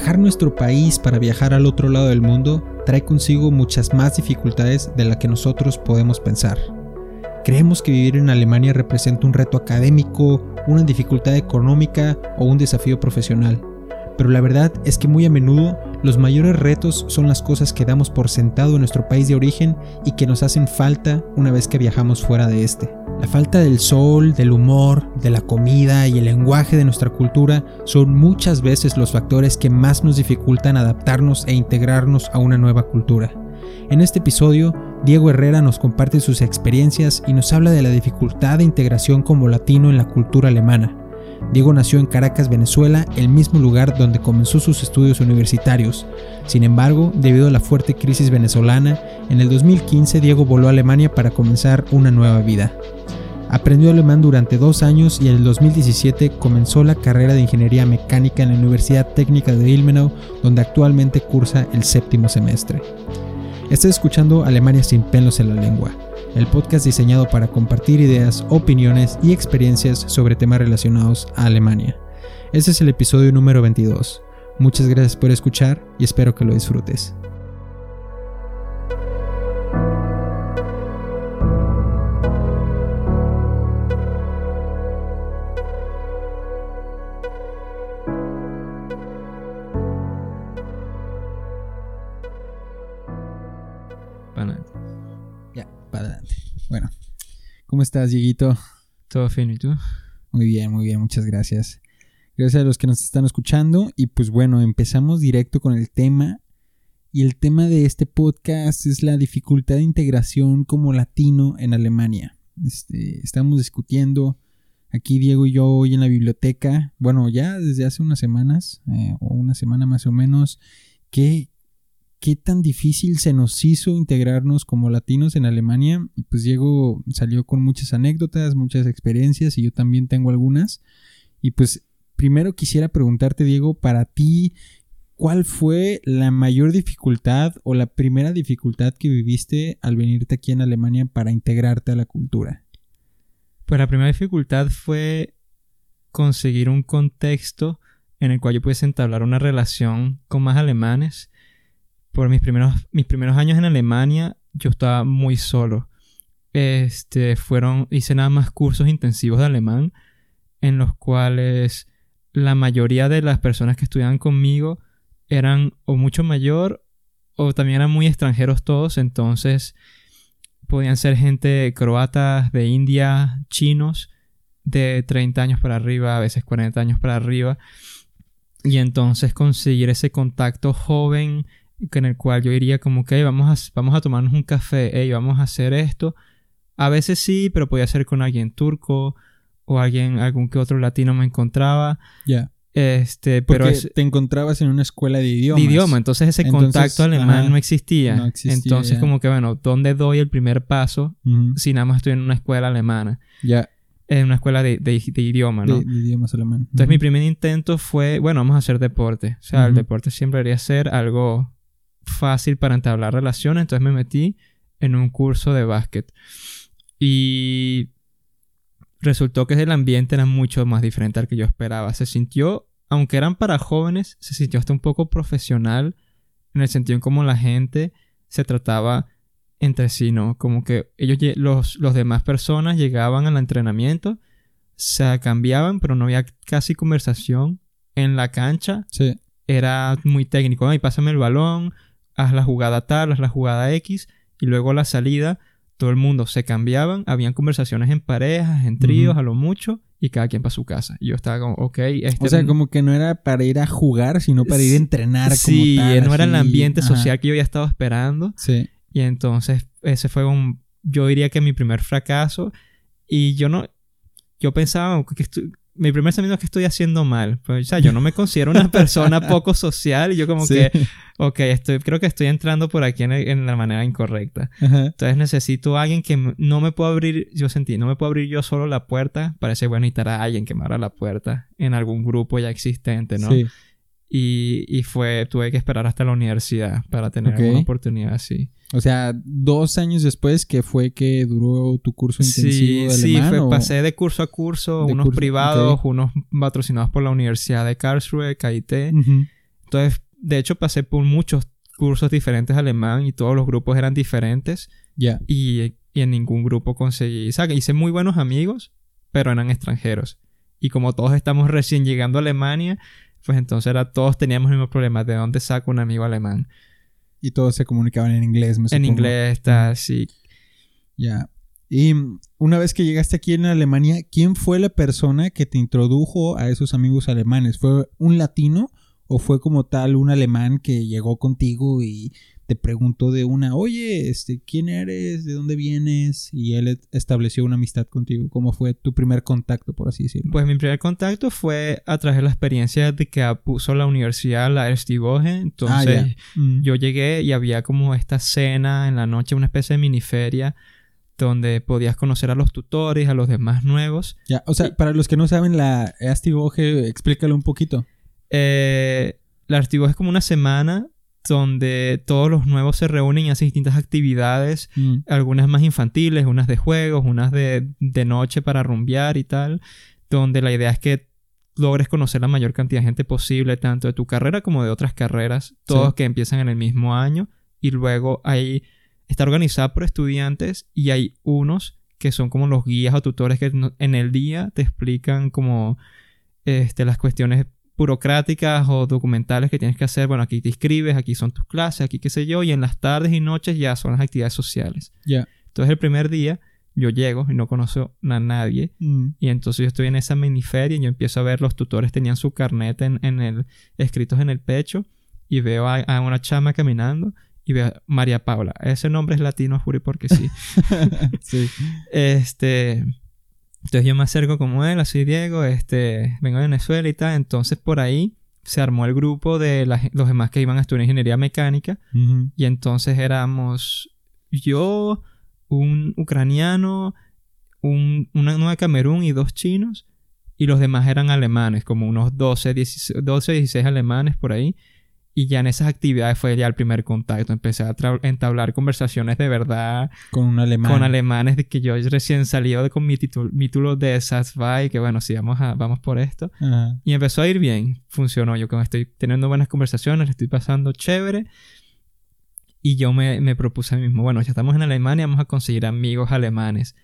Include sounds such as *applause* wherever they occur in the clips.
Dejar nuestro país para viajar al otro lado del mundo trae consigo muchas más dificultades de las que nosotros podemos pensar. Creemos que vivir en Alemania representa un reto académico, una dificultad económica o un desafío profesional, pero la verdad es que muy a menudo los mayores retos son las cosas que damos por sentado en nuestro país de origen y que nos hacen falta una vez que viajamos fuera de este. La falta del sol, del humor, de la comida y el lenguaje de nuestra cultura son muchas veces los factores que más nos dificultan adaptarnos e integrarnos a una nueva cultura. En este episodio, Diego Herrera nos comparte sus experiencias y nos habla de la dificultad de integración como latino en la cultura alemana. Diego nació en Caracas, Venezuela, el mismo lugar donde comenzó sus estudios universitarios. Sin embargo, debido a la fuerte crisis venezolana, en el 2015 Diego voló a Alemania para comenzar una nueva vida. Aprendió alemán durante dos años y en el 2017 comenzó la carrera de ingeniería mecánica en la Universidad Técnica de Ilmenau, donde actualmente cursa el séptimo semestre. Estás escuchando Alemania sin pelos en la lengua el podcast diseñado para compartir ideas, opiniones y experiencias sobre temas relacionados a Alemania. Este es el episodio número 22. Muchas gracias por escuchar y espero que lo disfrutes. Estás, Dieguito? Todo fino, ¿y tú? Muy bien, muy bien, muchas gracias. Gracias a los que nos están escuchando. Y pues bueno, empezamos directo con el tema. Y el tema de este podcast es la dificultad de integración como latino en Alemania. Este, estamos discutiendo aquí Diego y yo hoy en la biblioteca, bueno, ya desde hace unas semanas, eh, o una semana más o menos, qué, qué tan difícil se nos hizo integrarnos como latinos en Alemania. Y pues Diego salió con muchas anécdotas, muchas experiencias y yo también tengo algunas. Y pues primero quisiera preguntarte, Diego, para ti, ¿cuál fue la mayor dificultad o la primera dificultad que viviste al venirte aquí en Alemania para integrarte a la cultura? Pues la primera dificultad fue conseguir un contexto en el cual yo pudiese entablar una relación con más alemanes por mis primeros, mis primeros años en Alemania, yo estaba muy solo. Este, fueron, hice nada más cursos intensivos de alemán, en los cuales la mayoría de las personas que estudiaban conmigo eran o mucho mayor o también eran muy extranjeros todos, entonces podían ser gente croata, de India, chinos, de 30 años para arriba, a veces 40 años para arriba. Y entonces conseguir ese contacto joven en el cual yo diría como que vamos a, vamos a tomarnos un café, hey, vamos a hacer esto. A veces sí, pero podía ser con alguien turco o alguien, algún que otro latino me encontraba. Ya. Este, pero te encontrabas en una escuela de idiomas. De idioma, entonces ese contacto alemán no, existía. Entonces, como que, bueno, ¿dónde doy el primer paso si nada más estoy en una escuela alemana? Ya. En una escuela de, de, idioma, ¿no? De, idiomas alemán. Entonces, mi primer intento fue, bueno, vamos a hacer deporte. O sea, el deporte siempre debería ser algo fácil para entablar relaciones, entonces me metí en un curso de básquet. Y resultó que el ambiente era mucho más diferente al que yo esperaba. Se sintió, aunque eran para jóvenes, se sintió hasta un poco profesional en el sentido en cómo la gente se trataba entre sí, ¿no? Como que ellos, los, los demás personas llegaban al entrenamiento, se cambiaban, pero no había casi conversación en la cancha. Sí. Era muy técnico. Ay, pásame el balón, haz la jugada tal, haz la jugada X, y luego la salida, todo el mundo se cambiaban, habían conversaciones en parejas, en tríos, a lo mucho, y cada quien para su casa. Y yo estaba como, ok. Este o sea, como que no era para ir a jugar, sino para ir a entrenar. Sí, no era el ambiente social que yo había estado esperando. Sí. Y entonces, ese fue un, yo diría que mi primer fracaso. Y yo no, yo pensaba que, mi primer pensamiento es que estoy haciendo mal. Pues, o sea, yo no me considero una persona *laughs* poco social y yo como que, ok, estoy, creo que estoy entrando por aquí en, la manera incorrecta. Entonces necesito a alguien que no me pueda abrir, yo sentí, no me puedo abrir yo solo la puerta. Parece bueno necesitar a alguien que me abra la puerta en algún grupo ya existente, ¿no? Sí. Y, y fue, tuve que esperar hasta la universidad para tener una oportunidad así. O sea, dos años después que fue que duró tu curso intensivo sí, de alemán. Sí, fue, pasé de curso a curso, unos privados, unos patrocinados por la Universidad de Karlsruhe, KIT. Entonces Entonces, de hecho, pasé por muchos cursos diferentes de alemán y todos los grupos eran diferentes. Ya. Y, y en ningún grupo conseguí. O sea, que hice muy buenos amigos, pero eran extranjeros. Y como todos estamos recién llegando a Alemania, pues entonces era, todos teníamos el mismo problema. ¿De dónde saco un amigo alemán? Y todos se comunicaban en inglés, me En supongo. inglés, está así. Ya. Y una vez que llegaste aquí en Alemania, ¿quién fue la persona que te introdujo a esos amigos alemanes? ¿Fue un latino o fue como tal un alemán que llegó contigo y te preguntó de una, oye, este, ¿quién eres? ¿De dónde vienes? Y él estableció una amistad contigo. ¿Cómo fue tu primer contacto, por así decirlo? Pues mi primer contacto fue a través de la experiencia de que puso la universidad, la Erstivoge. Ah, Entonces. Mm. yo llegué y había como esta cena en la noche, una especie de miniferia, donde podías conocer a los tutores, a los demás nuevos. Ya, o sea, para los que no saben, la Astivoge, explícalo un poquito. Eh, la Erstivoge es como una semana donde todos los nuevos se reúnen y hacen distintas actividades Mm. algunas más infantiles, unas de juegos, unas de, de noche para rumbear y tal, donde la idea es que logres conocer la mayor cantidad de gente posible, tanto de tu carrera como de otras carreras, todos Sí. que empiezan en el mismo año, y luego hay, está organizada por estudiantes y hay unos que son como los guías o tutores que en el día te explican como este, las cuestiones burocráticas o documentales que tienes que hacer. Bueno, aquí te inscribes, aquí son tus clases, aquí qué sé yo, y en las tardes y noches ya son las actividades sociales. Ya. Entonces el primer día yo llego y no conozco a nadie. Mm. Y entonces yo estoy en esa miniferia y yo empiezo a ver los tutores tenían su carnet en, en el, escritos en el pecho y veo a, a una chama caminando y veo a María Paula. Ese nombre es latino, juro porque sí. *laughs* sí. este, entonces yo me acerco como él, así Diego, este, vengo de Venezuela y tal. Entonces por ahí se armó el grupo de la los demás que iban a estudiar ingeniería mecánica y entonces éramos yo, un ucraniano, un, una- uno de Camerún y dos chinos. Y los demás eran alemanes, como unos 12, 16, 12, 16 alemanes por ahí. Y ya en esas actividades fue ya el primer contacto. Empecé a entablar conversaciones de verdad Con un alemán. con alemanes de que yo recién salido de, con mi título, de Satzbay, que bueno, sí, vamos, a, vamos por esto. Ajá. Y empezó a ir bien, funcionó. Yo como estoy teniendo buenas conversaciones, estoy pasando chévere. Y yo me, me propuse a mí mismo, bueno, ya estamos en Alemania, vamos a conseguir amigos alemanes.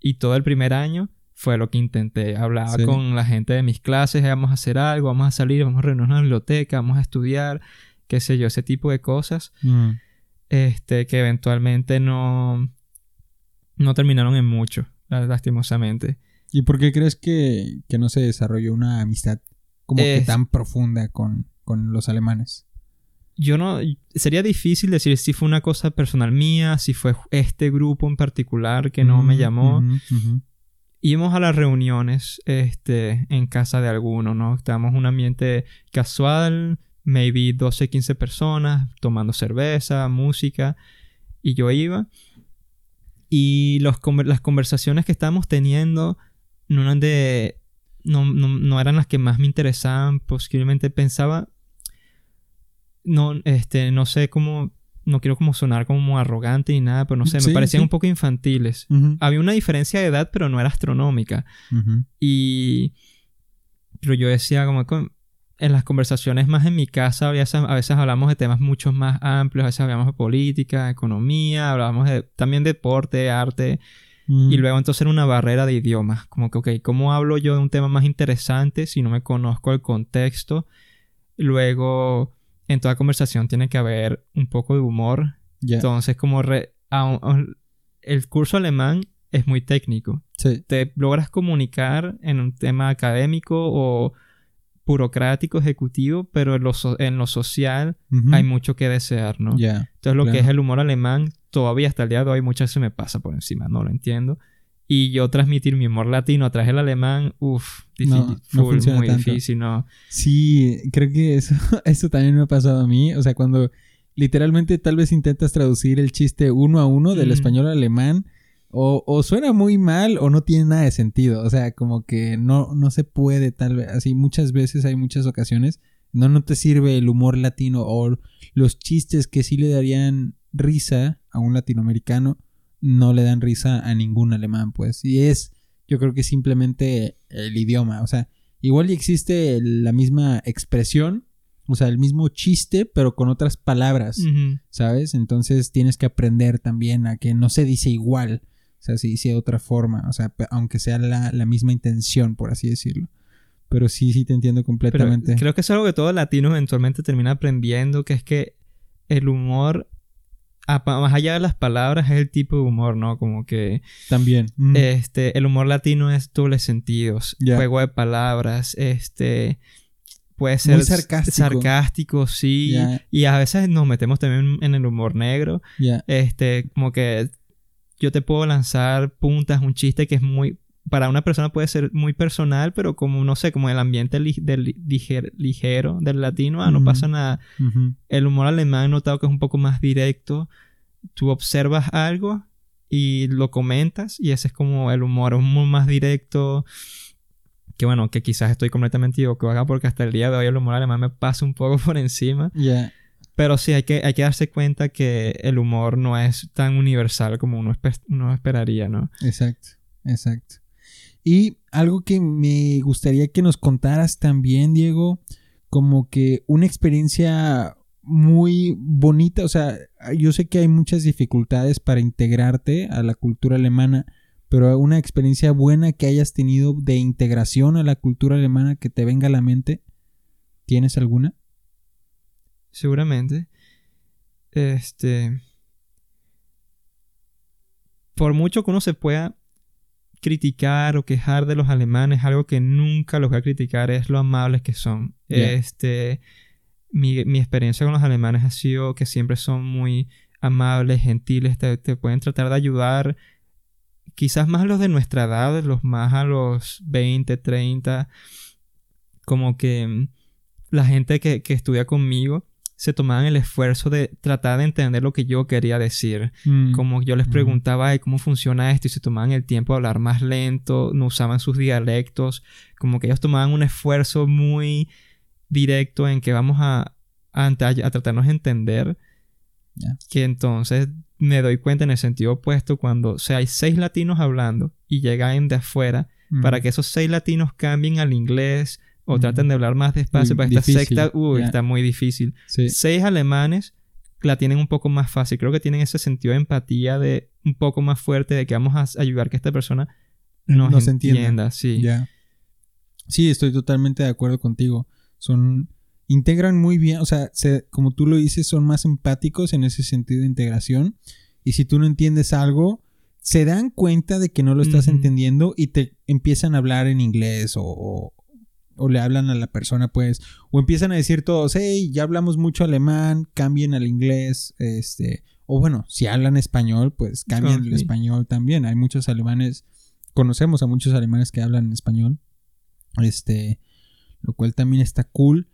Y todo el primer año fue lo que intenté. Hablaba Sí. con la gente de mis clases, "Eh, vamos a hacer algo, vamos a salir, vamos a reunirnos en una biblioteca, vamos a estudiar, qué sé yo, ese tipo de cosas. Mm. Este, que eventualmente no, no terminaron en mucho, la- lastimosamente. ¿Y por qué crees que, que no se desarrolló una amistad como que tan profunda con, con los alemanes? yo no sería difícil decir si fue una cosa personal mía, si fue este grupo en particular que no me llamó. Íbamos a las reuniones este en casa de alguno, ¿no? Estábamos en un ambiente casual, maybe 12, 15 personas tomando cerveza, música y yo iba y los las conversaciones que estábamos teniendo no eran de no, no, no eran las que más me interesaban, posiblemente pensaba no, este, no sé cómo, no quiero como sonar como arrogante ni nada, pero no sé, Sí, me parecían sí. un poco infantiles. Había una diferencia de edad, pero no era astronómica. Y, pero yo decía como en las conversaciones más en mi casa a veces, a veces hablamos de temas mucho más amplios, a veces hablamos de política, economía, hablábamos de, también deporte, arte, y luego entonces era una barrera de idiomas, como que, ok, ¿cómo hablo yo de un tema más interesante si no me conozco el contexto? Luego, en toda conversación tiene que haber un poco de humor. Entonces, como re- a- a- el curso alemán es muy técnico. Sí. Te logras comunicar en un tema académico o burocrático, ejecutivo, pero en lo, so- en lo social hay mucho que desear, ¿no? Entonces lo que es el humor alemán, todavía hasta el día de hoy muchas veces me pasa por encima, no lo entiendo. Y yo transmitir mi humor latino a través del alemán, uff, No, no funciona muy tanto. difícil, ¿no? Sí, creo que eso, *laughs* eso también me ha pasado a mí. O sea, cuando literalmente tal vez intentas traducir el chiste uno a uno del Mm. español al alemán, o, o suena muy mal o no tiene nada de sentido. O sea, como que no, no se puede tal vez. Así muchas veces hay muchas ocasiones. No, no te sirve el humor latino o los chistes que sí le darían risa a un latinoamericano, no le dan risa a ningún alemán, pues. Y es, yo creo que simplemente el idioma. O sea, igual y existe la misma expresión o sea, el mismo chiste, pero con otras palabras. ¿sabes? Entonces tienes que aprender también a que no se dice igual, o sea, se dice de otra forma, o sea, aunque sea la, la misma intención, por así decirlo. Pero sí, sí te entiendo Pero completamente. creo que es algo que todo latino eventualmente termina aprendiendo, que es que el humor, más allá de las palabras, es el tipo de humor, ¿no? Como que También. Mm, este, el humor latino es doble sentidos, juego de palabras, este, puede ser Muy sarcástico. sarcástico, sí, y a veces nos metemos también en el humor negro, este, como que yo te puedo lanzar puntas, un chiste que es muy, para una persona puede ser muy personal, pero como, no sé, como el ambiente li- del liger- ligero del latino, ah, no Ujú. pasa nada. Ujú. El humor alemán he notado que es un poco más directo. Tú observas algo y lo comentas y ese es como el humor, un humor más directo. Que bueno, que quizás estoy completamente equivocado porque hasta el día de hoy el humor alemán me pasa un poco *laughs* por encima. Ya. Pero sí, hay que, hay que darse cuenta que el humor no es tan universal como uno, espe- uno esperaría, ¿no? Exacto, exacto. Y algo que me gustaría que nos contaras también, Diego, como que una experiencia muy bonita, o sea, yo sé que hay muchas dificultades para integrarte a la cultura alemana, pero una experiencia buena que hayas tenido de integración a la cultura alemana que te venga a la mente, ¿tienes alguna? Seguramente. Este. Por mucho que uno se pueda criticar o quejar de los alemanes, algo que nunca los voy a criticar es lo amables que son. Este. Mi, mi experiencia con los alemanes ha sido que siempre son muy amables, gentiles, te, te pueden tratar de ayudar. Quizás más los de nuestra edad, los más a los 20, 30. Como que mm, la gente que, que estudia conmigo se tomaban el esfuerzo de tratar de entender lo que yo quería decir. Mm, Como yo les Ujú. preguntaba "Ay, cómo funciona esto y se tomaban el tiempo de hablar más lento, no usaban sus dialectos, como que ellos tomaban un esfuerzo muy directo en que vamos a, a, a tratarnos de entender. Que entonces me doy cuenta en el sentido opuesto cuando o sea, hay seis latinos hablando y llegan de afuera mm, para que esos seis latinos cambien al inglés o traten de hablar más despacio Uy, para esta difícil, secta, uy, está muy difícil. sí. Seis alemanes la tienen un poco más fácil. Creo que tienen ese sentido de empatía de un poco más fuerte de que vamos a ayudar que esta persona nos, Nos entienda. entienda. sí. Sí, estoy totalmente de acuerdo contigo. Son. Integran muy bien, o sea, se- como tú lo dices, son más empáticos en ese sentido de integración. Y si tú no entiendes algo, se dan cuenta de que no lo estás entendiendo y te empiezan a hablar en inglés o, o, o le hablan a la persona, pues. O empiezan a decir todos, hey, ya hablamos mucho alemán, cambien al inglés, este. O bueno, si hablan español, pues cambien al sí. español también. Hay muchos alemanes, conocemos a muchos alemanes que hablan español. Este, lo cual también está cool.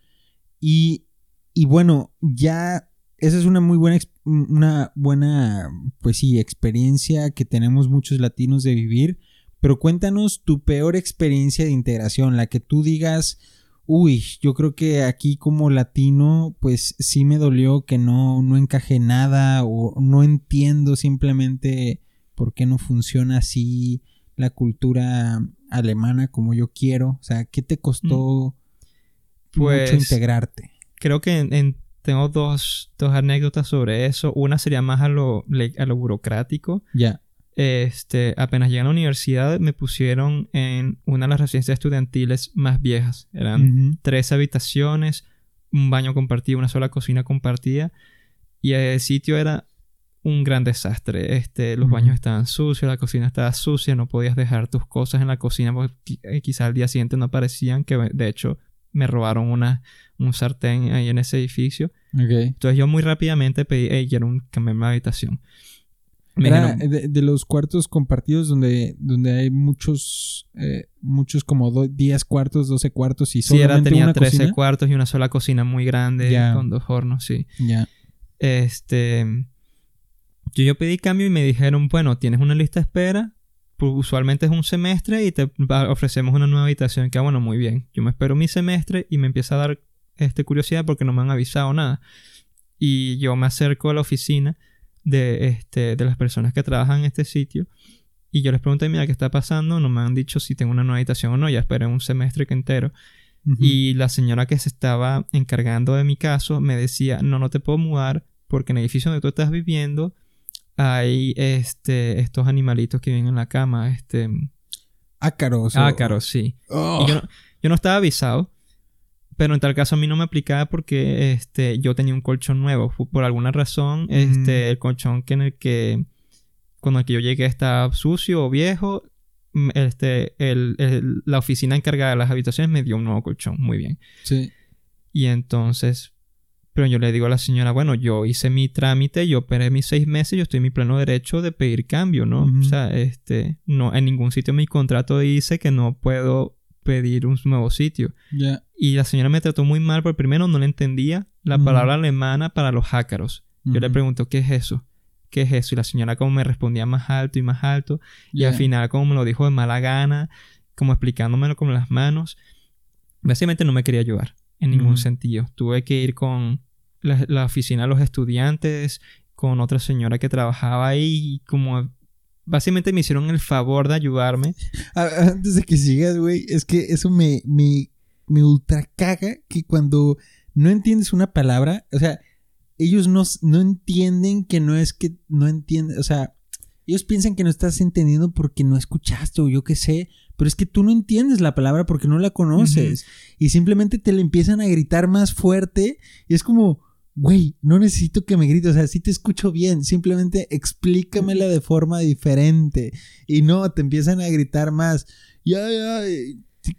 Y, y bueno, ya esa es una muy buena, una buena, pues sí, experiencia que tenemos muchos latinos de vivir. Pero cuéntanos tu peor experiencia de integración, la que tú digas, uy, yo creo que aquí como latino, pues sí me dolió que no, no encajé nada o no entiendo simplemente por qué no funciona así la cultura alemana como yo quiero. O sea, ¿qué te costó Pues, mucho integrarte? Creo que en- en- tengo dos, dos anécdotas sobre eso. Una sería más a lo, a lo burocrático. Ya. Este, apenas llegué a la universidad me pusieron en una de las residencias estudiantiles más viejas. Eran tres habitaciones, un baño compartido, una sola cocina compartida. Y el sitio era un gran desastre. Este, los baños estaban sucios, la cocina estaba sucia, no podías dejar tus cosas en la cocina porque eh, quizás al día siguiente no aparecían, que de hecho me robaron una, un sartén ahí en ese edificio. Entonces yo muy rápidamente pedí, hey, quiero un, cambiarme de habitación. Era de, de los cuartos compartidos donde, donde hay muchos, eh, muchos como do- 10 cuartos, 12 cuartos y sí, era, solamente tenía una 13 cocina. cuartos y una sola cocina muy grande con dos hornos, sí. Ya. Este. Yo, yo pedí cambio y me dijeron, bueno, tienes una lista de espera. pues, usualmente es un semestre y te ofrecemos una nueva habitación. Que ah, bueno, muy bien. Yo me espero mi semestre y me empieza a dar este, curiosidad porque no me han avisado nada. Y yo me acerco a la oficina de, este, de las personas que trabajan en este sitio. Y yo les pregunté, mira, ¿qué está pasando? No me han dicho si tengo una nueva habitación o no. Ya esperé un semestre que entero. Y la señora que se estaba encargando de mi caso me decía, no, no te puedo mudar porque en el edificio donde tú estás viviendo hay este, estos animalitos que viven en la cama, este... Ácaros. Ácaros, sí. Oh. Y yo no, yo no estaba avisado, pero en tal caso a mí no me aplicaba porque este, yo tenía un colchón nuevo. Por alguna razón, este, el colchón que en el que con el que yo llegué estaba sucio o viejo. mm, Este, el- el- la oficina encargada de las habitaciones me dio un nuevo colchón. Muy bien. Sí. Y entonces, pero yo le digo a la señora, bueno, yo hice mi trámite, yo operé mis seis meses, yo estoy en mi pleno derecho de pedir cambio, ¿no? Ujú. O sea, este, no, en ningún sitio mi contrato dice que no puedo pedir un nuevo sitio. Y la señora me trató muy mal, porque primero no le entendía la palabra alemana para los ácaros. Yo le pregunto, ¿qué es eso? ¿Qué es eso? Y la señora como me respondía más alto y más alto. Y al final como me lo dijo de mala gana, como explicándomelo con las manos. Básicamente no me quería ayudar en ningún sentido. Tuve que ir con la, la oficina de los estudiantes, con otra señora que trabajaba ahí y como... Básicamente me hicieron el favor de ayudarme. Ah, Antes de que sigas, güey, es que eso me, me, me ultra caga que cuando no entiendes una palabra, o sea, ellos no, no entienden que no es que no entienden, o sea, ellos piensan que no estás entendiendo porque no escuchaste o yo qué sé, pero es que tú no entiendes la palabra porque no la conoces y simplemente te la empiezan a gritar más fuerte y es como, güey, no necesito que me grites, o sea, sí te escucho bien, simplemente explícamela de forma diferente y no, te empiezan a gritar más, ya, ya,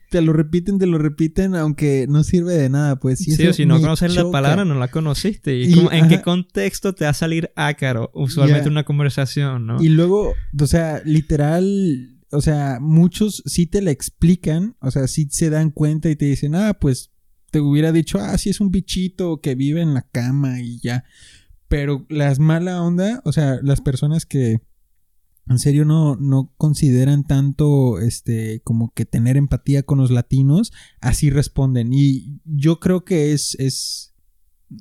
te lo repiten, te lo repiten, aunque no sirve de nada, pues. Sí, o si no conoces la palabra, no la conociste. ¿Y, en qué contexto te va a salir ácaro? Usualmente una conversación, ¿no? Y luego, o sea, literal, o sea, muchos sí te la explican, o sea, sí se dan cuenta y te dicen, ah, pues te hubiera dicho, ah, sí es un bichito que vive en la cama y ya. Pero las mala onda, o sea, las personas que en serio no, no consideran tanto este como que tener empatía con los latinos, así responden. Y yo creo que es, es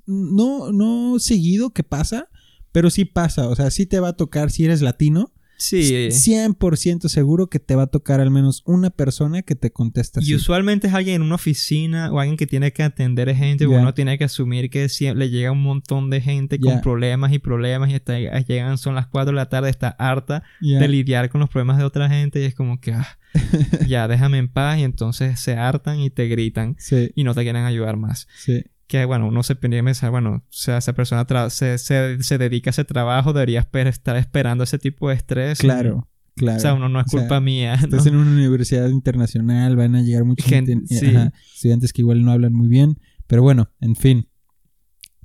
no, no seguido que pasa, pero sí pasa. O sea, sí te va a tocar si eres latino. Sí. 100% seguro que te va a tocar al menos una persona que te conteste así. Y usualmente es alguien en una oficina o alguien que tiene que atender gente. O Uno tiene que asumir que le llega un montón de gente con problemas y problemas y hasta llegan, son las 4 de la tarde, está harta de lidiar con los problemas de otra gente y es como que, ah, *laughs* ya déjame en paz y entonces se hartan y te gritan Sí, y no te quieren ayudar más. sí. Que bueno, uno se de pensar, bueno, o sea, esa persona se, se, se dedica a ese trabajo, debería esper- estar esperando ese tipo de estrés. Claro, claro. O sea, uno no es O sea, culpa mía. ¿no? Estás en una universidad internacional, van a llegar mucha Gente, gente, sí. ajá, estudiantes que igual no hablan muy bien, pero bueno, en fin.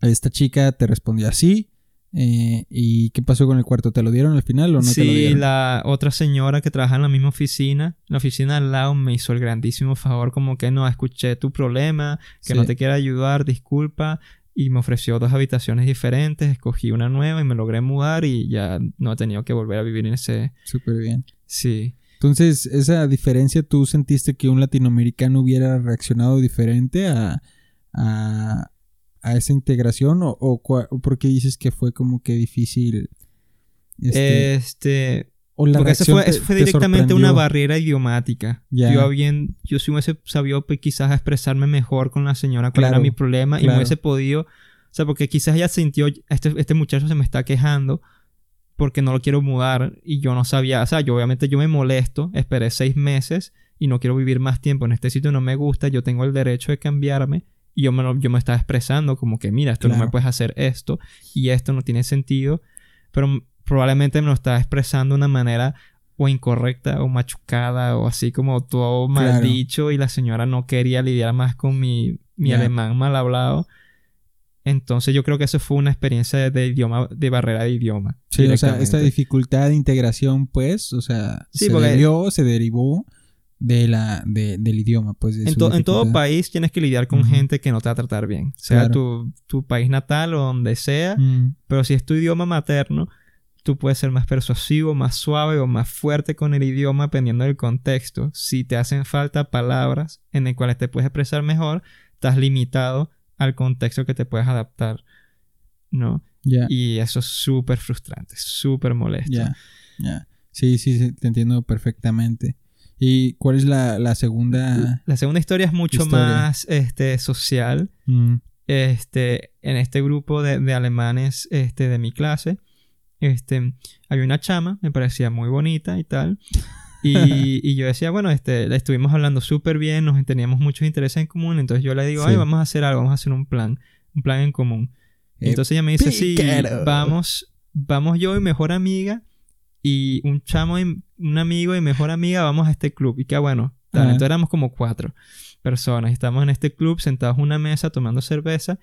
Esta chica te respondió así. Eh, ¿Y qué pasó con el cuarto? ¿Te lo dieron al final o no te lo sí, dieron? la otra señora que trabaja en la misma oficina, la oficina al lado, me hizo el grandísimo favor, como que no, escuché tu problema, que Sí. no te quiero ayudar, disculpa, y me ofreció dos habitaciones diferentes, escogí una nueva y me logré mudar y ya no he tenido que volver a vivir en ese... Súper bien. Sí. Entonces, esa diferencia, ¿tú sentiste que un latinoamericano hubiera reaccionado diferente a, a, a esa integración? ¿O, o, por qué dices que fue como que difícil? Este, Este... o la Porque eso fue, te- fue te directamente una barrera idiomática. Yo bien, yo si hubiese sabido pues, quizás expresarme mejor con la señora cuál Claro, era mi problema y me hubiese podido, o sea, porque quizás ella sintió, este, este muchacho se me está quejando porque no lo quiero mudar y yo no sabía, o sea, yo obviamente yo me molesto, esperé seis meses y no quiero vivir más tiempo en este sitio, no me gusta, yo tengo el derecho de cambiarme y yo me, lo- yo me estaba expresando como que mira, esto no me puedes hacer esto y esto no tiene sentido, pero probablemente me lo estaba expresando de una manera o incorrecta o machucada o así como todo mal Claro. dicho y la señora no quería lidiar más con mi, mi alemán mal hablado. Entonces yo creo que eso fue una experiencia de, idioma, de barrera de idioma. Sí, o sea, esta dificultad de integración, pues, o sea, Sí, se porque- debió, se derivó de la, de- del idioma, pues. de En, to- en todo país tienes que lidiar con gente que no te va a tratar bien. Sea Claro. tu, tu país natal o donde sea. Pero si es tu idioma materno, tú puedes ser más persuasivo, más suave o más fuerte con el idioma dependiendo del contexto. Si te hacen falta palabras en las cuales te puedes expresar mejor, estás limitado al contexto que te puedes adaptar. ¿No? Y eso es súper frustrante, súper molesto. ya. Sí, sí, sí, te entiendo perfectamente. ¿Y cuál es la, la segunda? La segunda historia es mucho Historia. más este, social. Mm, Este, en este grupo de, de alemanes este, de mi clase, este, había una chama, me parecía muy bonita y tal. Y, *laughs* y yo decía, bueno, este, la estuvimos hablando súper bien, nos teníamos muchos intereses en común. Entonces yo le digo, Sí. ay, vamos a hacer algo, vamos a hacer un plan, un plan en común. Eh, Entonces ella me dice, sí, vamos, vamos yo y mejor amiga y un chamo un amigo y mejor amiga, vamos a este club. Y que bueno, tal, entonces éramos como cuatro personas. y Estamos en este club sentados en una mesa tomando cerveza.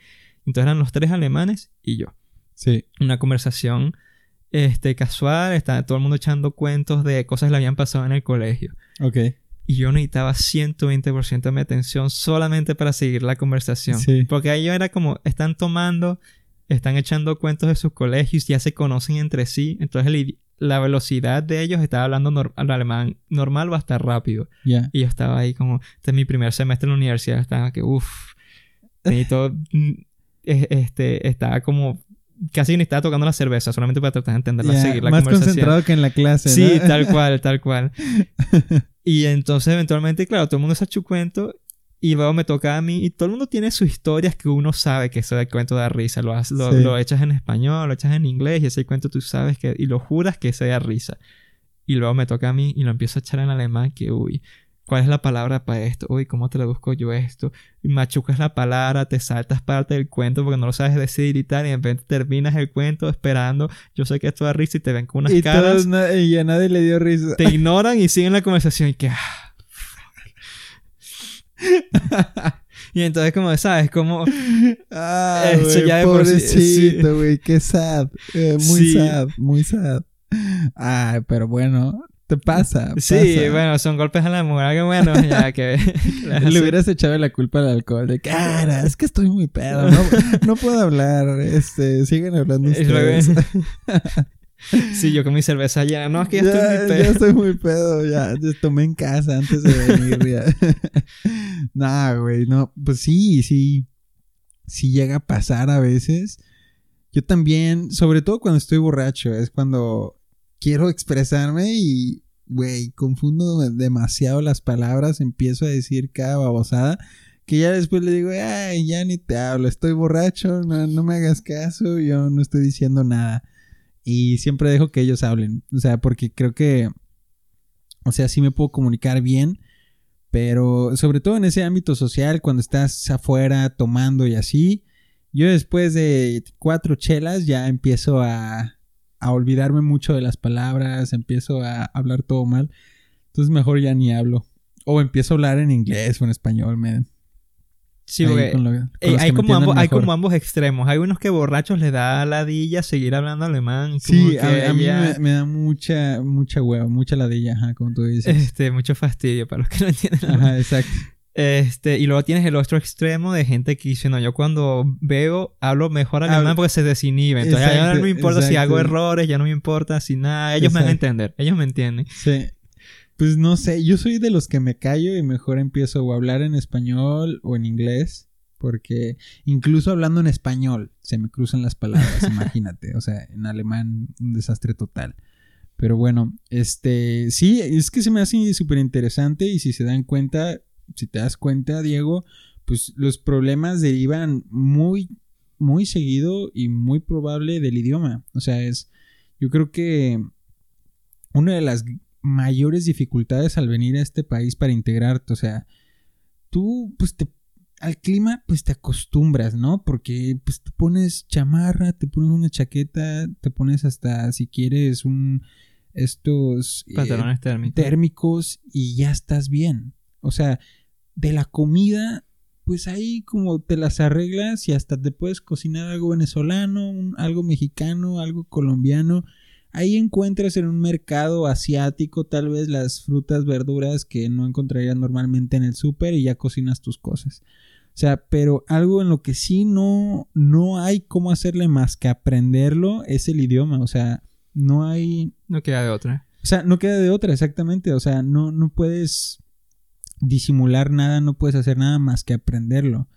Entonces eran los tres alemanes y yo. sí. Una conversación este, casual, estaba todo el mundo echando cuentos de cosas que le habían pasado en el colegio. Ok. Y yo necesitaba 120% de mi atención solamente para seguir la conversación. Sí. Porque ahí yo era como, están tomando, están echando cuentos de sus colegios, ya se conocen entre sí. Entonces el la velocidad de ellos estaba hablando nor- al alemán normal o hasta rápido. Ya. Y yo estaba ahí como, este es mi primer semestre en la universidad, estaba que, uff, *laughs* necesito, mm, este, estaba como, casi ni estaba tocando la cerveza, solamente para tratar de entenderla, Ya, seguir la Más conversación. concentrado que en la clase, Sí, ¿no? tal cual, tal cual. *laughs* y entonces eventualmente, claro, todo el mundo se echó cuento y luego me toca a mí y todo el mundo tiene sus historias que uno sabe que eso del cuento da risa. Lo, lo, Sí. lo echas en español, lo echas en inglés y ese cuento tú sabes que... Y lo juras que se da risa. Y luego me toca a mí y lo empiezo a echar en alemán que, uy, ¿cuál es la palabra para esto? Uy, ¿cómo traduzco yo esto? Y machucas la palabra, te saltas parte del cuento porque no lo sabes decir y tal, y de repente terminas el cuento esperando. Yo sé que esto da risa y te ven con unas Y, caras todos y a nadie le dio risa. te ignoran y siguen la conversación y que ah. *laughs* y entonces como sabes como Ah, *laughs* güey, ya sí- pobrecito, güey, qué sad. Eh, muy Sí. sad, muy sad. Ay, pero bueno, te pasa. sí bueno son golpes a la moral que bueno ya *laughs* que Le hubieras echado la culpa al alcohol de cara, es que estoy muy pedo, no, no puedo hablar, este, siguen hablando ustedes. Sí yo con mi cerveza llena no es que ya, ya, estoy muy ya pedo. estoy muy pedo, ya, ya tomé en casa antes de venir, ya. *laughs* nah, güey, no, pues sí, sí, sí llega a pasar a veces. Yo también, sobre todo cuando estoy borracho, es cuando quiero expresarme y, güey, confundo demasiado las palabras, empiezo a decir cada babosada. Que ya después le digo, ay, ya ni te hablo, estoy borracho, no, no me hagas caso, yo no estoy diciendo nada. Y siempre dejo que ellos hablen. O sea, porque creo que. O sea, sí me puedo comunicar bien. Pero sobre todo en ese ámbito social, cuando estás afuera tomando y así. Yo después de cuatro chelas ya empiezo a, a olvidarme mucho de las palabras. Empiezo a hablar todo mal. Entonces mejor ya ni hablo. O empiezo a hablar en inglés o en español, man. Sí Ahí porque con lo- con eh, hay como ambos hay como ambos extremos hay unos que borrachos les da ladilla seguir hablando alemán Sí, a, a mí ya- me, me da mucha, mucha hueva, mucha ladilla, ajá, como tú dices. este mucho fastidio para los que no entienden Ajá, exacto. Este, y luego tienes el otro extremo de gente que dice, no, yo cuando veo hablo mejor alemán porque se desinhibe. Entonces ya Exacto, no me importa si hago errores, ya no me importa si nada. Ellos me van a entender, ellos me entienden. Sí. Pues no sé, yo soy de los que me callo y mejor empiezo o a hablar en español o en inglés. Porque incluso hablando en español se me cruzan las palabras, *laughs* imagínate. O sea, en alemán un desastre total. Pero bueno, este, sí, es que se me hace súper interesante y si se dan cuenta, si te das cuenta, Diego, pues los problemas derivan muy, muy seguido y muy probable del idioma. O sea, es, yo creo que una de las mayores dificultades al venir a este país para integrarte, o sea, tú pues te al clima pues te acostumbras, ¿no? Porque pues te pones chamarra, te pones una chaqueta, te pones hasta si quieres un estos eh, Pantalones térmicos. térmicos y ya estás bien. O sea, de la comida, pues ahí como te las arreglas y hasta te puedes cocinar algo venezolano, un- algo mexicano, algo colombiano. Ahí encuentras en un mercado asiático tal vez las frutas, verduras que no encontrarías normalmente en el súper y ya cocinas tus cosas. O sea, pero algo en lo que sí no, no hay cómo hacerle más que aprenderlo es el idioma. O sea, no hay, No queda de otra. o sea, no queda de otra, exactamente. O sea, no, no puedes disimular nada, no puedes hacer nada más que aprenderlo.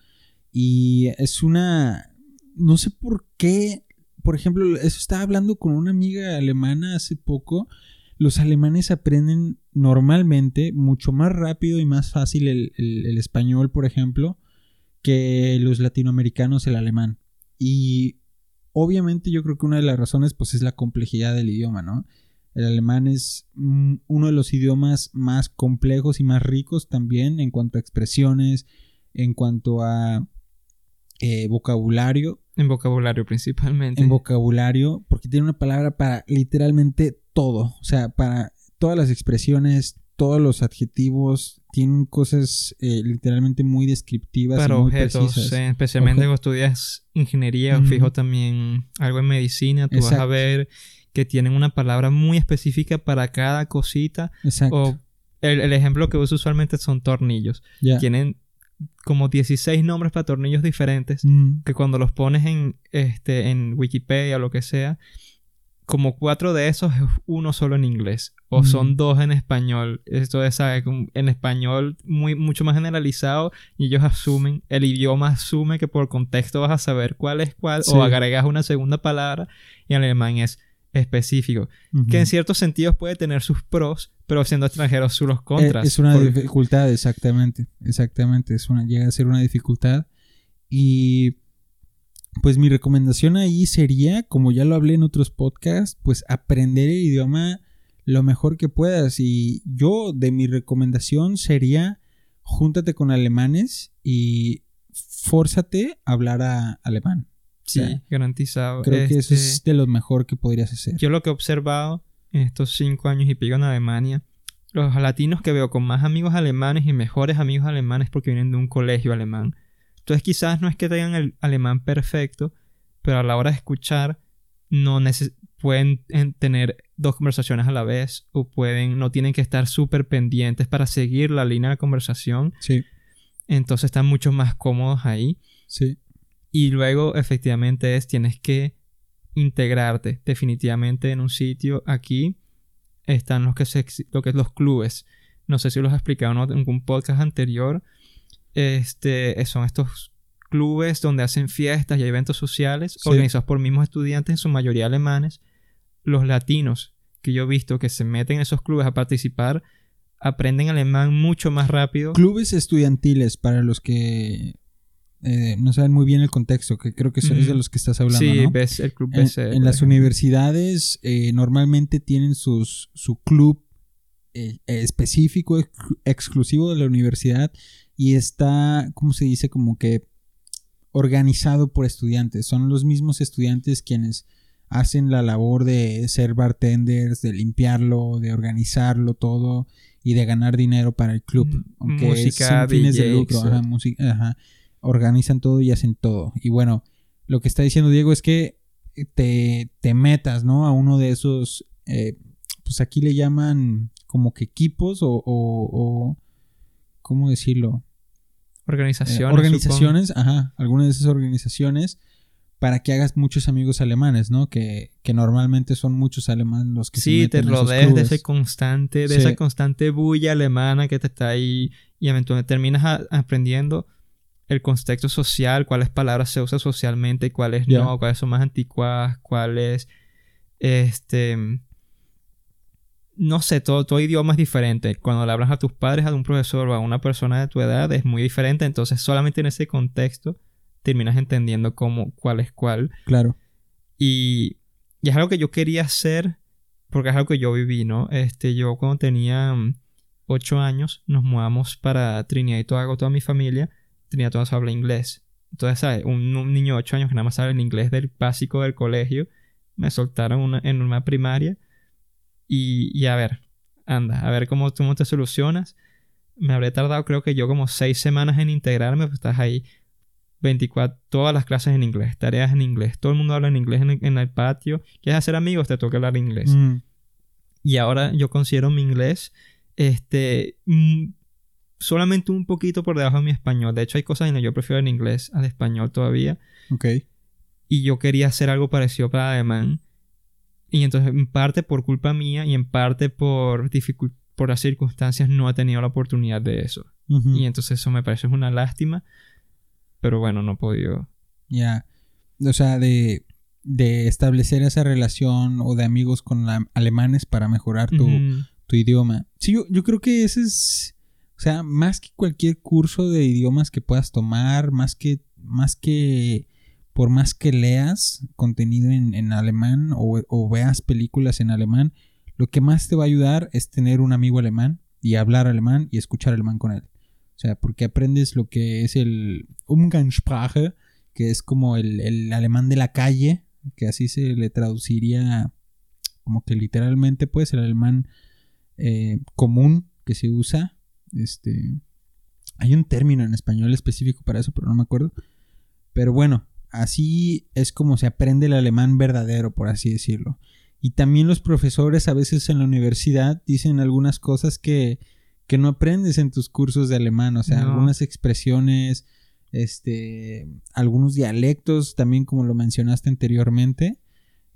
Y es una. No sé por qué. Por ejemplo, eso estaba hablando con una amiga alemana hace poco. los alemanes aprenden normalmente mucho más rápido y más fácil el, español, por ejemplo, que los latinoamericanos el alemán. Y obviamente yo creo que una de las razones pues es la complejidad del idioma, ¿no? El alemán es uno de los idiomas más complejos y más ricos también en cuanto a expresiones, en cuanto a eh, vocabulario. En vocabulario principalmente. En vocabulario, porque tiene una palabra para literalmente todo. O sea, para todas las expresiones, todos los adjetivos, tienen cosas eh, literalmente muy descriptivas. Para y muy objetos, precisas. eh, especialmente cuando estudias ingeniería o fijo también algo en medicina, tú vas a ver que tienen una palabra muy específica para cada cosita. Exacto. O el, el ejemplo que uso usualmente son tornillos. Ya. Tienen como 16 nombres para tornillos diferentes Mm, que cuando los pones en, este, en Wikipedia o lo que sea, como cuatro de esos es uno solo en inglés o Mm. son dos en español. Esto es ¿sabes? En español muy, mucho más generalizado y ellos asumen, el idioma asume que por contexto vas a saber cuál es cuál Sí. o agregas una segunda palabra y en alemán es específico. Que en ciertos sentidos puede tener sus pros, pero siendo extranjeros sus Eh, contras. Es una dificultad, exactamente. Exactamente. Es una, llega a ser una dificultad. Y pues mi recomendación ahí sería, como ya lo hablé en otros podcasts, pues aprender el idioma lo mejor que puedas. Y yo, de mi recomendación sería, júntate con alemanes y fórzate a hablar a alemán. sí, o sea, garantizado. Creo que eso Este, es de lo mejor que podrías hacer. Yo lo que he observado en estos cinco años y pico en Alemania, los latinos que veo con más amigos alemanes y mejores amigos alemanes porque vienen de un colegio alemán. Entonces quizás no es que tengan el alemán perfecto, pero a la hora de escuchar no pueden en- tener dos conversaciones a la vez o pueden no tienen que estar súper pendientes para seguir la línea de conversación. Sí, Entonces están mucho más cómodos ahí. sí. Y luego, efectivamente, es tienes que integrarte definitivamente en un sitio. Aquí están los que, se, lo que es los clubes. No sé si los he explicado en algún podcast anterior. Este, son estos clubes donde hacen fiestas y eventos sociales Sí. organizados por mismos estudiantes, en su mayoría alemanes. Los latinos que yo he visto que se meten en esos clubes a participar aprenden alemán mucho más rápido. Clubes estudiantiles, para los que eh, no saben muy bien el contexto, que creo que eso es de los que estás hablando, sí, ¿no? ves el club En, las universidades eh, normalmente tienen sus, su club eh, específico, ex- exclusivo de la universidad y está, ¿cómo se dice? Como que organizado por estudiantes. Son los mismos estudiantes quienes hacen la labor de ser bartenders, de limpiarlo, de organizarlo todo y de ganar dinero para el club. Mm, Aunque es música, sin fines de lucro. Ajá, música, ajá. Organizan todo y hacen todo. Y bueno, lo que está diciendo Diego es que te, te metas, ¿no? A uno de esos, eh, pues aquí le llaman como que equipos o, o, o ¿cómo decirlo? Eh, Organizaciones. organizaciones, ajá, algunas de esas organizaciones para que hagas muchos amigos alemanes, ¿no? Que, que normalmente son muchos alemanes los que se Sí, te meten esos rodeas de ese constante, de Sí. esa constante bulla alemana que te está ahí y eventualmente terminas a- aprendiendo el contexto social, cuáles palabras se usan socialmente, cuáles no, cuáles son más anticuadas, cuáles este no sé, todo, todo idioma es diferente. Cuando le hablas a tus padres, a un profesor o a una persona de tu edad es muy diferente, entonces solamente en ese contexto terminas entendiendo cómo cuál es cuál. Claro. Y, y es algo que yo quería hacer porque es algo que yo viví, ¿no? Este, yo cuando tenía mm, ocho años nos mudamos para Trinidad y Tobago, toda mi familia. Trinidad Tobago habla inglés. Entonces, ¿sabes? Un, un niño de ocho años que nada más sabe el inglés del básico del colegio, me soltaron una- en una primaria. Y, y a ver, anda, a ver cómo, cómo te solucionas. Me habré tardado creo que yo como seis semanas en integrarme, pues estás ahí 24, todas las clases en inglés, tareas en inglés, todo el mundo habla en inglés en el, en el patio. ¿Quieres hacer amigos? Te toca hablar inglés. Mm, Y ahora yo considero mi inglés este mm, solamente un poquito por debajo de mi español. De hecho, hay cosas en las que yo prefiero el inglés al español todavía. ok. Y yo quería hacer algo parecido para alemán. Y entonces, en parte por culpa mía y en parte por, por las circunstancias, no he tenido la oportunidad de eso. Y entonces eso me parece una lástima. Pero bueno, no he podido. Ya. O sea, de. de establecer esa relación o de amigos con alemanes para mejorar tu, tu idioma. Sí, yo, yo creo que ese es, o sea, más que cualquier curso de idiomas que puedas tomar, más que, más que, por más que leas contenido en, alemán o, o, veas películas en alemán, lo que más te va a ayudar es tener un amigo alemán y hablar alemán y escuchar alemán con él. O sea, porque aprendes lo que es el Umgangssprache, que es como el, el alemán de la calle, que así se le traduciría como que literalmente pues el alemán eh, común que se usa. Este, hay un término en español específico para eso, pero no me acuerdo. Pero bueno, así es como se aprende el alemán verdadero, por así decirlo. Y también los profesores a veces en la universidad dicen algunas cosas que, que no aprendes en tus cursos de alemán, o sea, algunas expresiones, este, algunos dialectos, también como lo mencionaste anteriormente,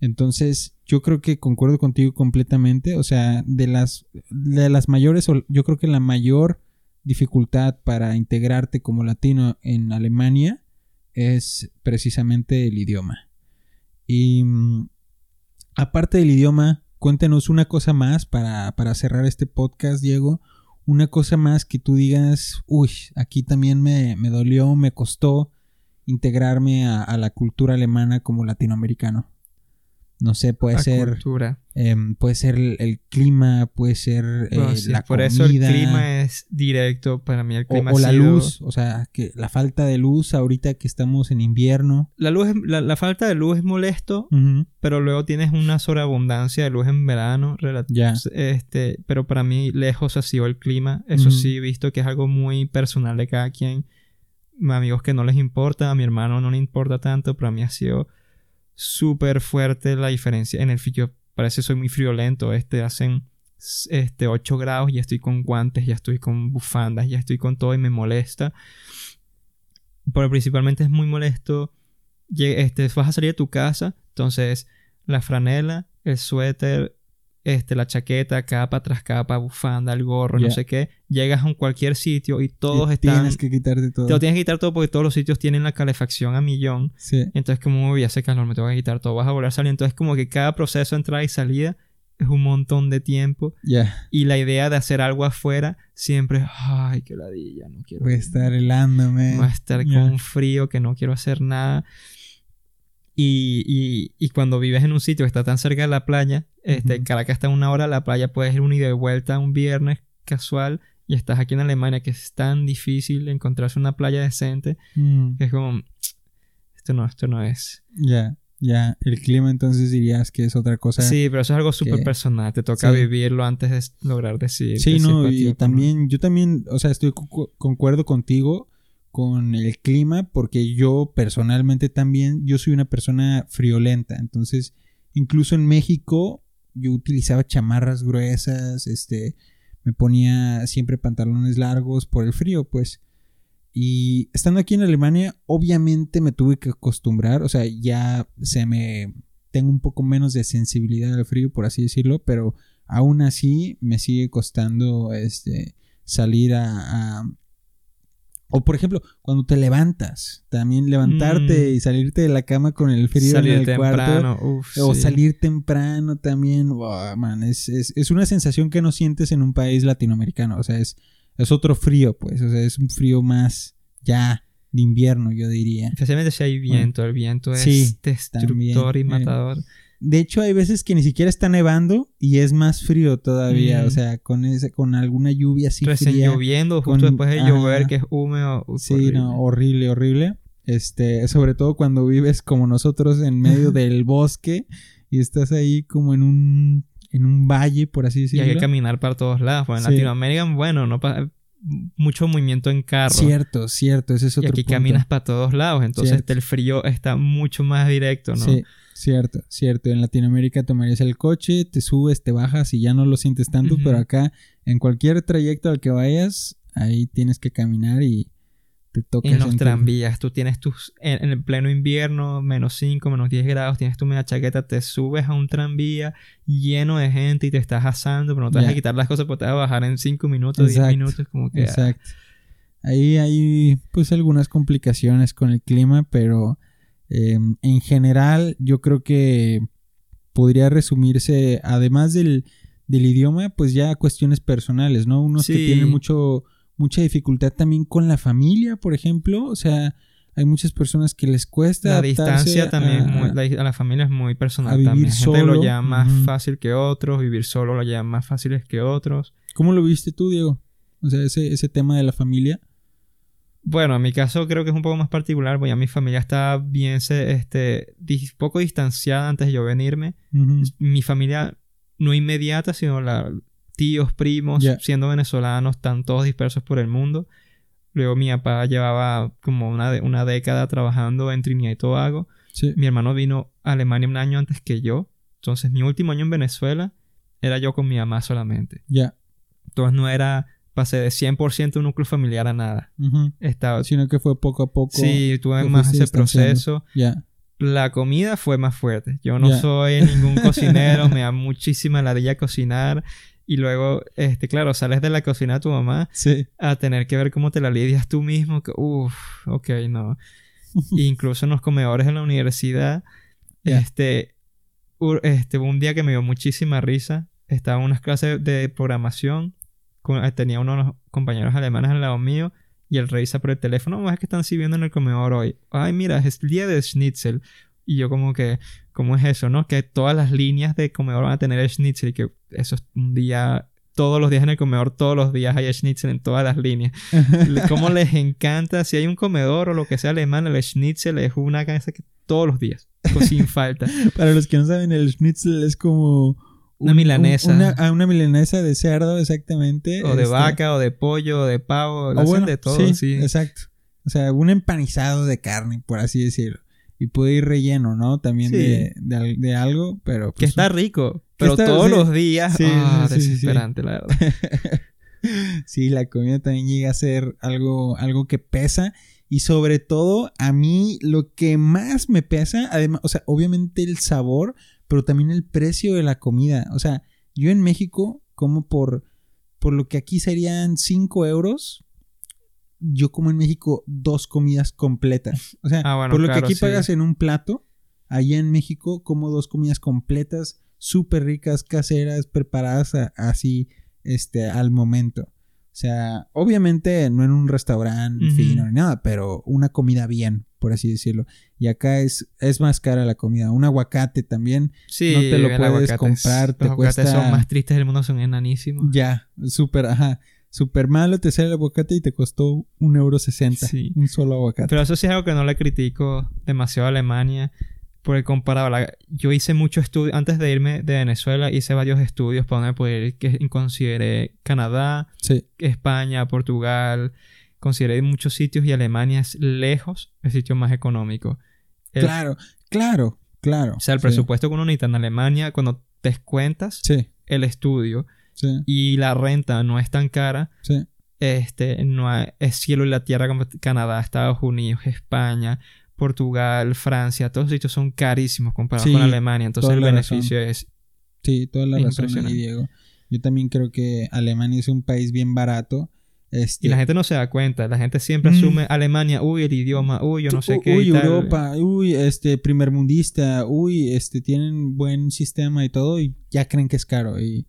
entonces, yo creo que concuerdo contigo completamente. O sea, de las, de las mayores, yo creo que la mayor dificultad para integrarte como latino en Alemania es precisamente el idioma. Y mm, aparte del idioma, cuéntanos una cosa más para, cerrar este podcast, Diego. Una cosa más que tú digas, uy, aquí también me, dolió, me costó integrarme a la cultura alemana como latinoamericano. No sé, puede ser. Em, puede ser el, clima, puede ser eh, la por eso el clima es directo. Para mí el clima O, o la luz, o sea, que la falta de luz ahorita que estamos en invierno. La luz, la, falta de luz es molesto, pero luego tienes una sobreabundancia de luz en verano. Ya. Este, pero para mí lejos ha sido el clima. Eso sí, he visto que es algo muy personal de cada quien. Amigos que no les importa, a mi hermano no le importa tanto, pero a mí ha sido súper fuerte la diferencia. En el frío parece soy muy friolento. Este hacen este 8 grados y estoy con guantes, ya estoy con bufandas, ya estoy con todo y me molesta. Pero principalmente es muy molesto. Este, vas a salir de tu casa, entonces la franela, el suéter, este, la chaqueta, capa tras capa, bufanda, el gorro, no sé qué. Llegas a cualquier sitio y todos están. Tienes que quitarte todo. Te lo tienes que quitar todo porque todos los sitios tienen la calefacción a millón. Sí. Entonces, como voy a hacer calor, me tengo que quitar todo. Vas a volver a salir. Entonces, como que cada proceso entrada y salida es un montón de tiempo. Ya. Y la idea de hacer algo afuera siempre, ay, qué ladilla, no quiero. Voy a estar helándome. Voy a estar con frío que no quiero hacer nada. Y, y, cuando vives en un sitio que está tan cerca de la playa, este, Caracas está a una hora, la playa puedes ir un ida y de vuelta un viernes casual y estás aquí en Alemania que es tan difícil encontrarse una playa decente mm. que es como, *tsk* esto no, esto no es. Ya, ya, el clima entonces dirías que es otra cosa. Sí, pero eso es algo súper personal, te toca vivirlo antes de lograr decir. Sí, no, y también, yo también, o sea, estoy concuerdo contigo con el clima porque yo personalmente también, yo soy una persona friolenta, entonces incluso en México yo utilizaba chamarras gruesas, este, me ponía siempre pantalones largos por el frío, pues. Y estando aquí en Alemania, obviamente me tuve que acostumbrar, o sea, ya se me tengo un poco menos de sensibilidad al frío, por así decirlo, pero aún así me sigue costando este salir a, o por ejemplo, cuando te levantas, también levantarte mm. y salirte de la cama con el frío en el cuarto. o salir temprano también. man, es, es, una sensación que no sientes en un país latinoamericano. O sea, es, es otro frío, pues. O sea, es un frío más ya de invierno, yo diría. Especialmente si hay viento. El viento es destructor y eh, matador. De hecho, hay veces que ni siquiera está nevando y es más frío todavía. O sea, con ese, con alguna lluvia así Recién lloviendo, justo después de llover, que es húmedo. sí, horrible. no, horrible, horrible. Este, sobre todo cuando vives como nosotros en medio *laughs* del bosque y estás ahí como en un, en un valle, por así decirlo. Y hay que caminar para todos lados. Pues en Latinoamérica, bueno, no mucho movimiento en carro. Cierto, cierto, ese es otro Y aquí caminas para todos lados, entonces el frío está mucho más directo, ¿no? Sí. Cierto, cierto. En Latinoamérica tomarías el coche, te subes, te bajas y ya no lo sientes tanto, pero acá en cualquier trayecto al que vayas, ahí tienes que caminar y te toca. En los tranvías, tú tienes tus, en, el pleno invierno, menos 5, menos 10 grados, tienes tu media chaqueta, te subes a un tranvía lleno de gente y te estás asando, pero no te vas a quitar las cosas porque te vas a bajar en 5 minutos, 10 minutos, como que... Ah. Exacto. Ahí hay pues algunas complicaciones con el clima, pero Eh, en general, yo creo que podría resumirse, además del, del idioma, pues ya cuestiones personales, ¿no? Unos que tienen mucho, mucha dificultad también con la familia, por ejemplo. O sea, hay muchas personas que les cuesta. La distancia también, a- muy- la, a la familia es muy personal a vivir también. Gente solo. lo lleva más fácil que otros, vivir solo lo lleva más fáciles que otros. ¿Cómo lo viste tú, Diego? O sea, ese, ese tema de la familia. Bueno, en mi caso creo que es un poco más particular, porque ya mi familia está bien, este, poco distanciada antes de yo venirme. Mi familia no inmediata, sino la, tíos, primos, siendo venezolanos, están todos dispersos por el mundo. Luego mi papá llevaba como una, de- una década trabajando en Trinidad y Tobago. Sí. Mi hermano vino a Alemania un año antes que yo. Entonces mi último año en Venezuela era yo con mi mamá solamente. Ya. Entonces no era, pasé de 100% un núcleo familiar a nada. Estaba, Sino que fue poco a poco. sí, tuve más ese proceso. Ya. La comida fue más fuerte. Yo no soy ningún *laughs* cocinero, me da muchísima ladilla cocinar. Y luego, este, claro, sales de la cocina de tu mamá Sí. a tener que ver cómo te la lidias tú mismo. Que, uff, ok, no. *laughs* Incluso en los comedores en la universidad, Ya. este, este, hubo un día que me dio muchísima risa. Estaba en unas clases de programación. Eh, tenía unos compañeros alemanes al lado mío. Y él revisa por el teléfono. "Oh, es que están sirviendo en el comedor hoy. Ay, mira, es el día de schnitzel. Y yo como que, ¿cómo es eso, no? Que todas las líneas de comedor van a tener schnitzel. Y que eso es un día... Todos los días en el comedor, todos los días hay schnitzel en todas las líneas. *laughs* Cómo les encanta. Si hay un comedor o lo que sea alemán, el schnitzel es una casa que todos los días, o sin *laughs* falta. Para los que no saben, el schnitzel es como... Una milanesa. una, ah, una milanesa de cerdo, exactamente. O de este, vaca, o de pollo, o de pavo. Lo o hacen bueno, de todo, sí, sí. Exacto. O sea, un empanizado de carne, por así decirlo. Y puede ir relleno, ¿no? También Sí. de, de al- de algo, pero... Que pues, está rico. Pero está- todos los días. Sí, ah, sí. desesperante, la verdad. *laughs* Sí, la comida también llega a ser algo, algo que pesa. Y sobre todo, a mí lo que más me pesa, además, o sea, obviamente el sabor, pero también el precio de la comida. O sea, yo en México, como por, por lo que aquí serían 5 euros, yo como en México dos comidas completas. O sea, Ah, bueno, por lo claro, que aquí sí. pagas en un plato, allá en México como dos comidas completas, súper ricas, caseras, preparadas a- así, este, al momento. O sea, obviamente no en un restaurante fino ni nada, pero una comida bien, por así decirlo. Y acá es, es más cara la comida. Un aguacate también, Sí, No te lo puedes aguacate es- comprar, te Los aguacates cuesta- son más tristes del mundo, son enanísimos. ya, súper, ajá, súper malo te sale el aguacate y te costó un euro sesenta. Sí. Un solo aguacate. Pero eso sí es algo que no le critico demasiado a Alemania. Por el comparado, la- yo hice mucho estudio, antes de irme de Venezuela, hice varios estudios para donde poder ir, que consideré Canadá, sí, España, Portugal, consideré muchos sitios y Alemania es lejos el sitio más económico. El- claro, claro, claro. O sea, el Sí, presupuesto que uno necesita en Alemania, cuando descuentas Sí, el estudio sí, y la renta no es tan cara, este, no hay- es cielo y la tierra como Canadá, Estados Unidos, España, Portugal, Francia, todos los sitios son carísimos comparados con Alemania, entonces el beneficio es Sí, toda la razón. Diego. Yo también creo que Alemania es un país bien barato. Este, y la gente no se da cuenta, la gente siempre Mm. asume Alemania, uy, el idioma, uy, yo no sé qué Uy, y tal. Europa, uy, este, primermundista, uy, este, tienen buen sistema y todo, y ya creen que es caro. Y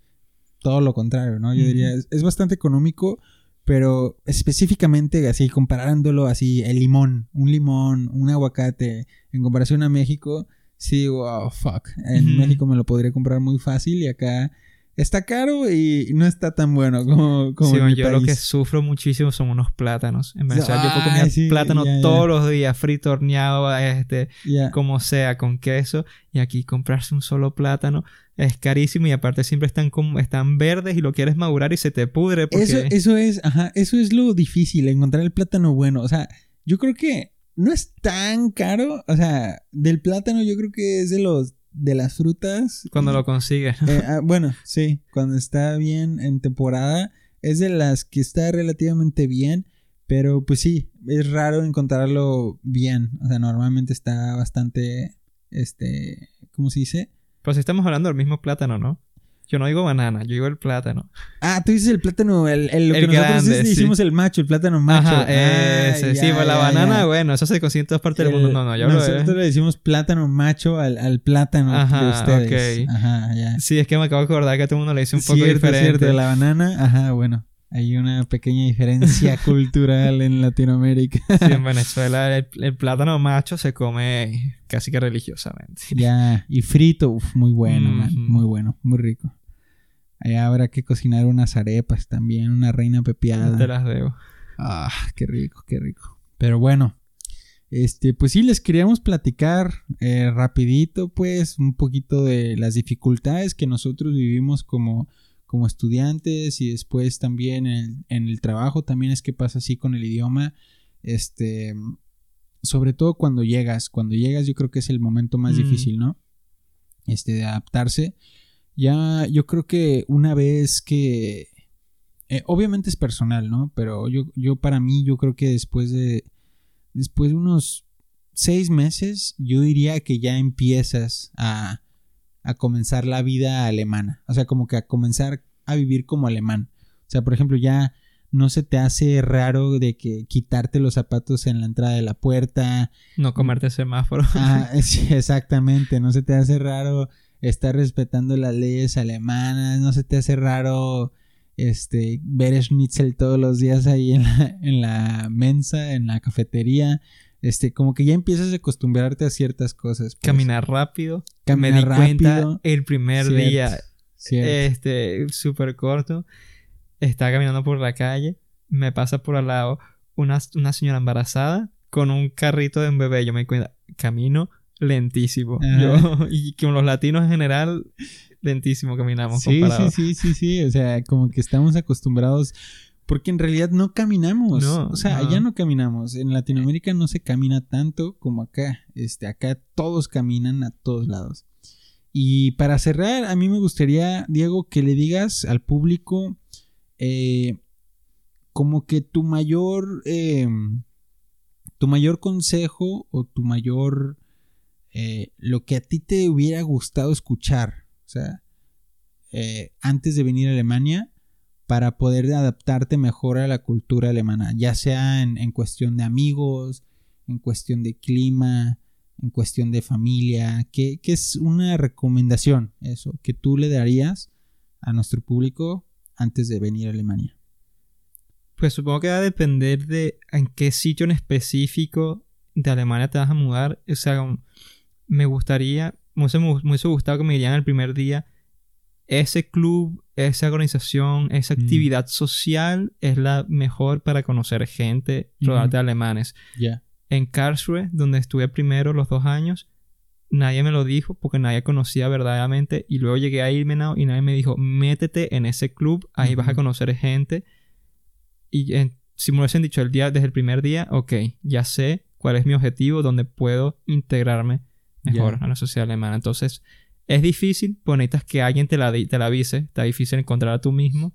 todo lo contrario, ¿no? Yo diría, es, es bastante económico, pero específicamente así, comparándolo así, el limón, un limón, un aguacate, en comparación a México, sí, digo, oh, fuck. En. México me lo podría comprar muy fácil y acá está caro y no está tan bueno como, como Sí, en mi yo lo que sufro muchísimo son unos plátanos. En Venezuela yo puedo comer sí, plátano todos los días, frito, horneado, este, como sea, con queso. Y aquí comprarse un solo plátano es carísimo y aparte siempre están, como, están verdes y lo quieres madurar y se te pudre porque... Eso, eso es, ajá, eso es lo difícil, encontrar el plátano bueno. O sea, yo creo que no es tan caro. O sea, del plátano yo creo que es de los de las frutas. Cuando lo consigues. Eh, ah, bueno, sí, cuando está bien en temporada, es de las que está relativamente bien. Pero pues sí, es raro encontrarlo bien. O sea, normalmente está bastante, este, ¿cómo se dice? Si estamos hablando del mismo plátano, ¿no? Yo no digo banana, yo digo el plátano. Ah, tú dices el plátano, el, el- lo que El nosotros grande, sí. hicimos el macho, el plátano macho. Ajá, Ah, ese, sí, pues la banana, ya. bueno, eso se consigue en todas partes del El- mundo. No, no, yo Nosotros le decimos plátano macho al, al plátano Ajá, de ustedes. ok. Ajá, ya. Sí, es que me acabo de acordar que a todo el mundo le dice un poco cierto, diferente. cierto. La banana, ajá, bueno. Hay una pequeña diferencia *laughs* cultural en Latinoamérica. Sí, en Venezuela el, el plátano macho se come casi que religiosamente. ya, y frito, uf, muy bueno, man, muy bueno, muy rico. Allá habrá que cocinar unas arepas también, una reina pepiada. Te las debo. Ah, qué rico, qué rico. Pero bueno, este, pues sí, les queríamos platicar eh, rapidito, pues, un poquito de las dificultades que nosotros vivimos como, como estudiantes y después también en el, en el trabajo también es que pasa así con el idioma. Este, sobre todo cuando llegas, cuando llegas yo creo que es el momento más Mm. difícil, ¿no? Este, de adaptarse. Ya, yo creo que una vez que eh, obviamente es personal, ¿no? Pero yo, yo para mí, yo creo que después de. Después de unos seis meses, yo diría que ya empiezas a, a comenzar la vida alemana. O sea, como que a comenzar a vivir como alemán. O sea, por ejemplo, ya no se te hace raro de que quitarte los zapatos en la entrada de la puerta. No comerte semáforo. Ah, *laughs* sí, exactamente. No se te hace raro estar respetando las leyes alemanas. No se te hace raro este ver schnitzel todos los días ahí en la, en la mensa, en la cafetería. Este, como que ya empiezas a acostumbrarte a ciertas cosas. pues. Caminar rápido. Caminar me di cuenta rápido. el primer Cierto, día, cierto. este, súper corto. Estaba caminando por la calle. Me pasa por al lado una, una señora embarazada con un carrito de un bebé. Yo me di cuenta, camino lentísimo. Yo, y con los latinos en general, lentísimo caminamos Sí, comparado. sí, sí, sí, sí. O sea, como que estamos acostumbrados. Porque en realidad no caminamos. No, o sea, no. allá no caminamos. En Latinoamérica no se camina tanto como acá. Este, acá todos caminan a todos lados. Y para cerrar, a mí me gustaría, Diego, que le digas al público eh, como que tu mayor, eh, tu mayor consejo o tu mayor, eh, lo que a ti te hubiera gustado escuchar, o sea, eh, antes de venir a Alemania, para poder adaptarte mejor a la cultura alemana, ya sea en, cuestión de amigos, en cuestión de clima, en cuestión de familia, ¿qué, qué es una recomendación eso que tú le darías a nuestro público antes de venir a Alemania? Pues supongo que va a depender de en qué sitio en específico de Alemania te vas a mudar. O sea, um, me gustaría, me hubiese, me hubiese gustado que me dirían el primer día, ese club, esa organización, esa Mm. actividad social es la mejor para conocer gente, rodearte de alemanes. Ya. En Karlsruhe, donde estuve primero los dos años, nadie me lo dijo porque nadie conocía verdaderamente. Y luego llegué a Ilmenau y nadie me dijo, métete en ese club, ahí vas a conocer gente. Y en- si me hubiesen dicho el día, desde el primer día, ok, ya sé cuál es mi objetivo, donde puedo integrarme mejor a la sociedad alemana. Entonces, es difícil, pues necesitas que alguien te la, te la avise. Está difícil encontrar a tú mismo.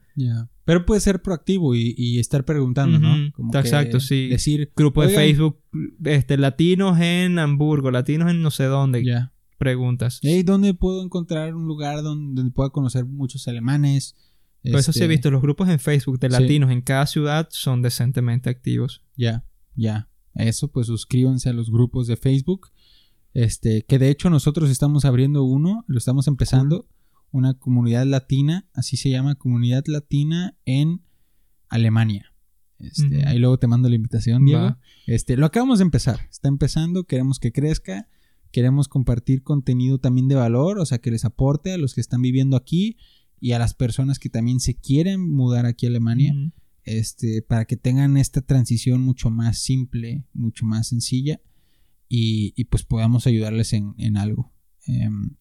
Pero puedes ser proactivo y, y estar preguntando, ¿no? Como que exacto, sí. Decir, Grupo de Oigan. Facebook, este, latinos en Hamburgo, latinos en no sé dónde. ya. Preguntas. Hey, ¿dónde puedo encontrar un lugar donde, donde pueda conocer muchos alemanes? Por eso sí he Este, visto los grupos en Facebook de Sí. latinos en cada ciudad son decentemente activos. Ya, ya. Eso, pues suscríbanse a los grupos de Facebook. Este, que de hecho nosotros estamos abriendo uno, lo estamos empezando, una comunidad latina, así se llama, comunidad latina en Alemania. Este. Ahí luego te mando la invitación, Diego. Va. Este, lo acabamos de empezar, está empezando, queremos que crezca, queremos compartir contenido también de valor, o sea, que les aporte a los que están viviendo aquí y a las personas que también se quieren mudar aquí a Alemania este, para que tengan esta transición mucho más simple, mucho más sencilla y, y, pues podamos ayudarles en, en algo. Em,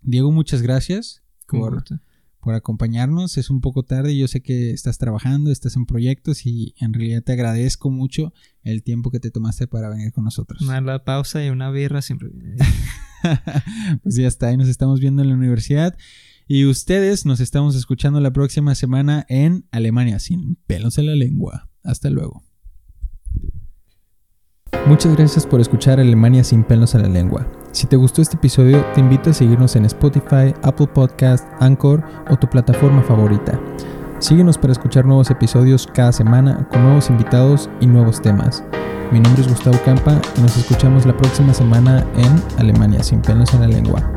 Diego, muchas gracias por, por acompañarnos. Es un poco tarde, yo sé que estás trabajando, estás en proyectos y en realidad te agradezco mucho el tiempo que te tomaste para venir con nosotros. Una la pausa y una birra siempre. viene bien. pues ya está, ahí nos estamos viendo en la universidad. Y ustedes nos estamos escuchando la próxima semana en Alemania sin pelos en la lengua. Hasta luego. Muchas gracias por escuchar Alemania sin pelos en la lengua. Si te gustó este episodio, te invito a seguirnos en Spotify, Apple Podcast, Anchor o tu plataforma favorita. Síguenos para escuchar nuevos episodios cada semana con nuevos invitados y nuevos temas. Mi nombre es Gustavo Campa y nos escuchamos la próxima semana en Alemania sin pelos en la lengua.